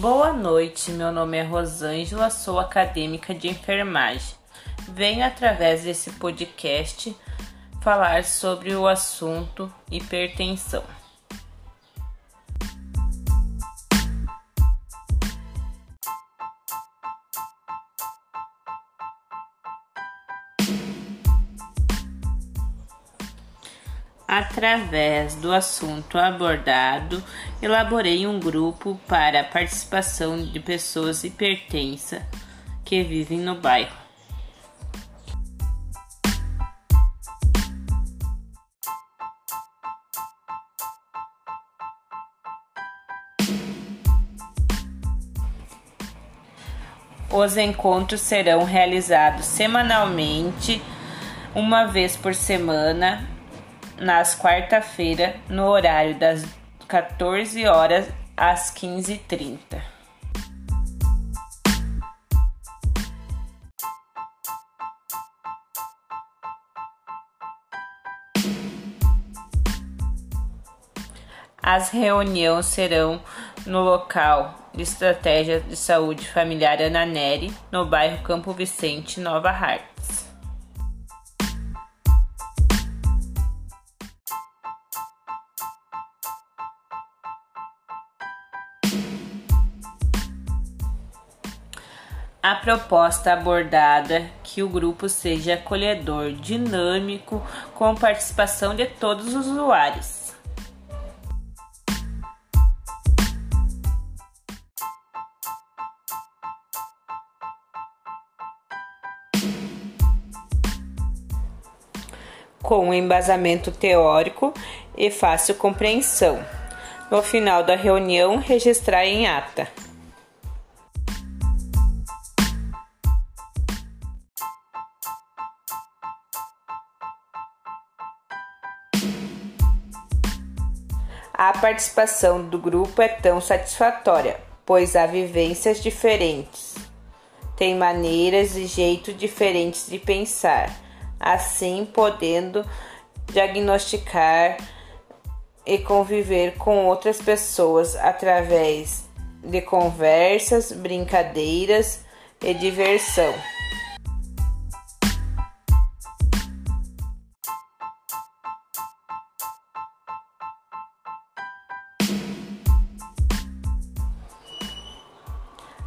Boa noite, meu nome é Rosângela, sou acadêmica de enfermagem. Venho através desse podcast falar sobre o assunto hipertensão. Através do assunto abordado, elaborei um grupo para a participação de pessoas hipertensas que vivem no bairro. Os encontros serão realizados semanalmente, uma vez por semana, nas quarta-feira, no horário das 14 horas às 15h30. As reuniões serão no local de estratégia de saúde familiar Ana Neri, no bairro Campo Vicente, Nova Hartz. A proposta abordada que o grupo seja acolhedor, dinâmico, com participação de todos os usuários. Com embasamento teórico e fácil compreensão. No final da reunião, registrar em ata. A participação do grupo é tão satisfatória, pois há vivências diferentes, tem maneiras e jeitos diferentes de pensar, assim podendo diagnosticar e conviver com outras pessoas através de conversas, brincadeiras e diversão.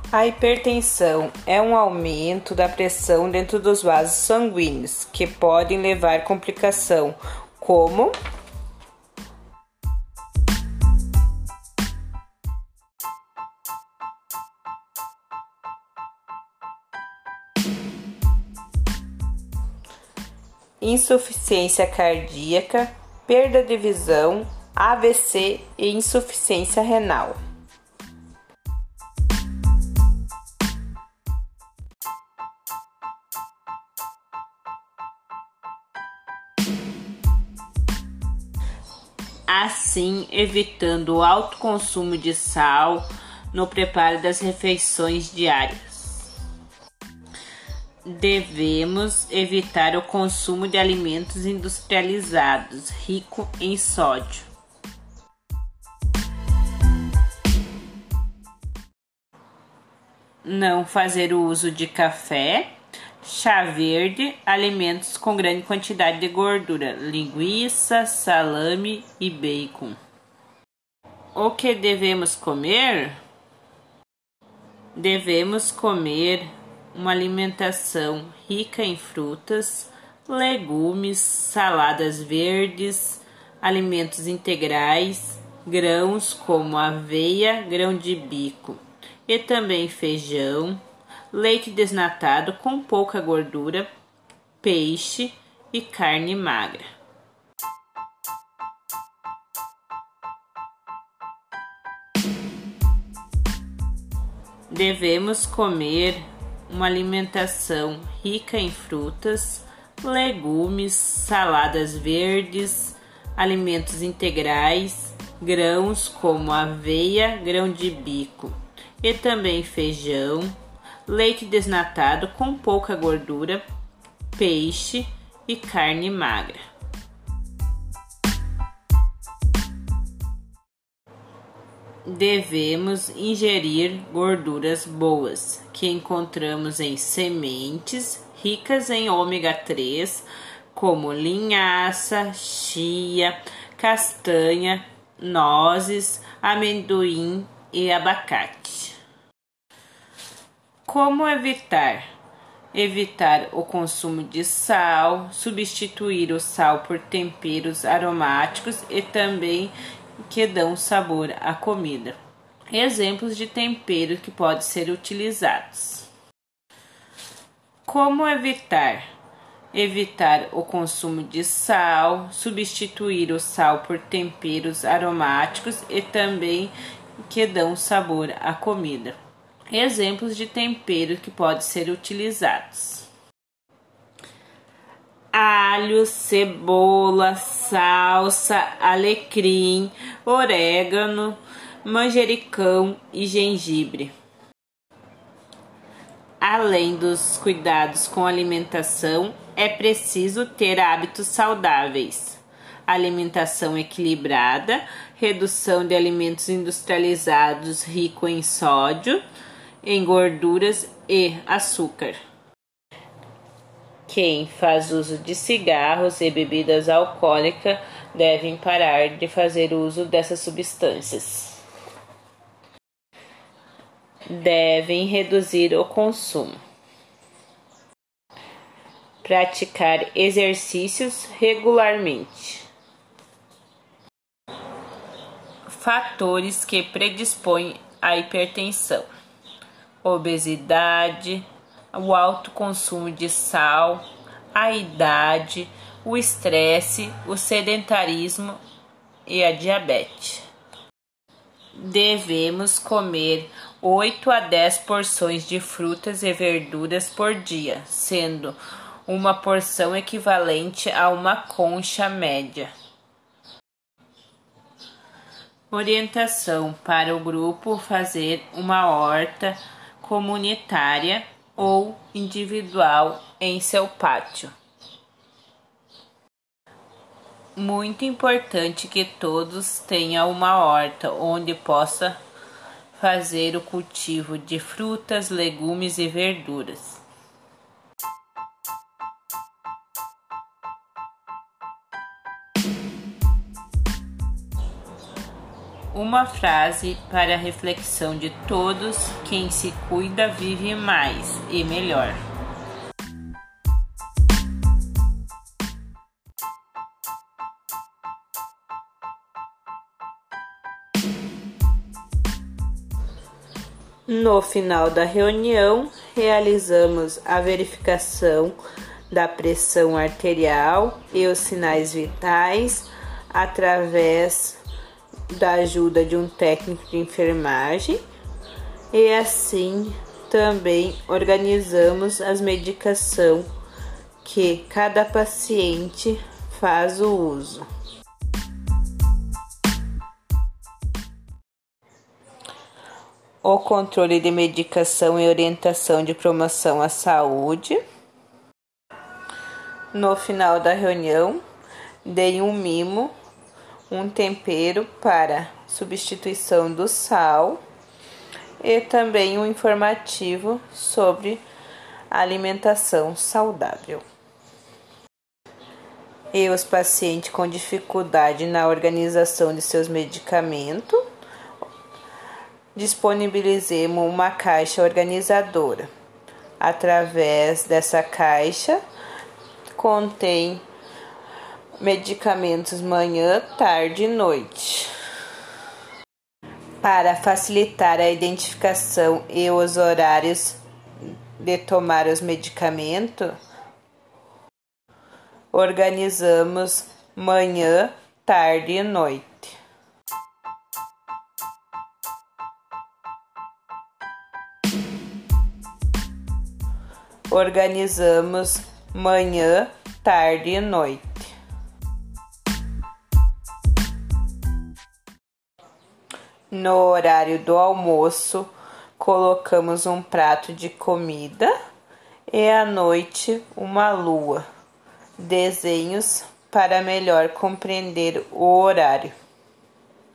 A hipertensão é um aumento da pressão dentro dos vasos sanguíneos que podem levar complicação como insuficiência cardíaca, perda de visão, AVC e insuficiência renal. Assim evitando o alto consumo de sal no preparo das refeições diárias. Devemos evitar o consumo de alimentos industrializados ricos em sódio. Não fazer o uso de café chá verde, alimentos com grande quantidade de gordura, linguiça, salame e bacon. O que devemos comer? Devemos comer uma alimentação rica em frutas, legumes, saladas verdes, alimentos integrais, grãos como aveia, grão de bico e também feijão, leite desnatado com pouca gordura, peixe e carne magra. Devemos comer uma alimentação rica em frutas, legumes, saladas verdes, alimentos integrais, grãos como aveia, grão de bico e também feijão, leite desnatado com pouca gordura, peixe e carne magra. devemos ingerir gorduras boas, que encontramos em sementes ricas em ômega 3, como linhaça, chia, castanha, nozes, amendoim e abacate. Como evitar? Evitar o consumo de sal, substituir o sal por temperos aromáticos e também que dão sabor à comida. Exemplos de temperos que podem ser utilizados. Como evitar? Evitar o consumo de sal, substituir o sal por temperos aromáticos e também que dão sabor à comida. Exemplos de temperos que podem ser utilizados: alho, cebola, salsa, alecrim, orégano, manjericão e gengibre. Além dos cuidados com a alimentação, é preciso ter hábitos saudáveis. Alimentação equilibrada, redução de alimentos industrializados ricos em sódio, em gorduras e açúcar. Quem faz uso de cigarros e bebidas alcoólicas devem parar de fazer uso dessas substâncias. Devem reduzir o consumo. Praticar exercícios regularmente. Fatores que predispõem à hipertensão: obesidade, o alto consumo de sal, a idade, o estresse, o sedentarismo e a diabetes. Devemos comer 8 a 10 porções de frutas e verduras por dia, sendo uma porção equivalente a uma concha média. Orientação para o grupo fazer uma horta comunitária ou individual em seu pátio. Muito importante que todos tenham uma horta onde possa fazer o cultivo de frutas, legumes e verduras. Uma frase para a reflexão de todos: quem se cuida vive mais e melhor. No final da reunião, realizamos a verificação da pressão arterial e os sinais vitais através da ajuda de um técnico de enfermagem e assim também organizamos as medicação que cada paciente faz o uso. O controle de medicação e orientação de promoção à saúde. No final da reunião, dei um mimo um tempero para substituição do sal e também um informativo sobre alimentação saudável. E os pacientes com dificuldade na organização de seus medicamentos, disponibilizemos uma caixa organizadora. Através dessa caixa, contém medicamentos manhã, tarde e noite. Para facilitar a identificação e os horários de tomar os medicamentos, organizamos manhã, tarde e noite. Organizamos manhã, tarde e noite. No horário do almoço, colocamos um prato de comida e à noite uma lua. Desenhos para melhor compreender o horário.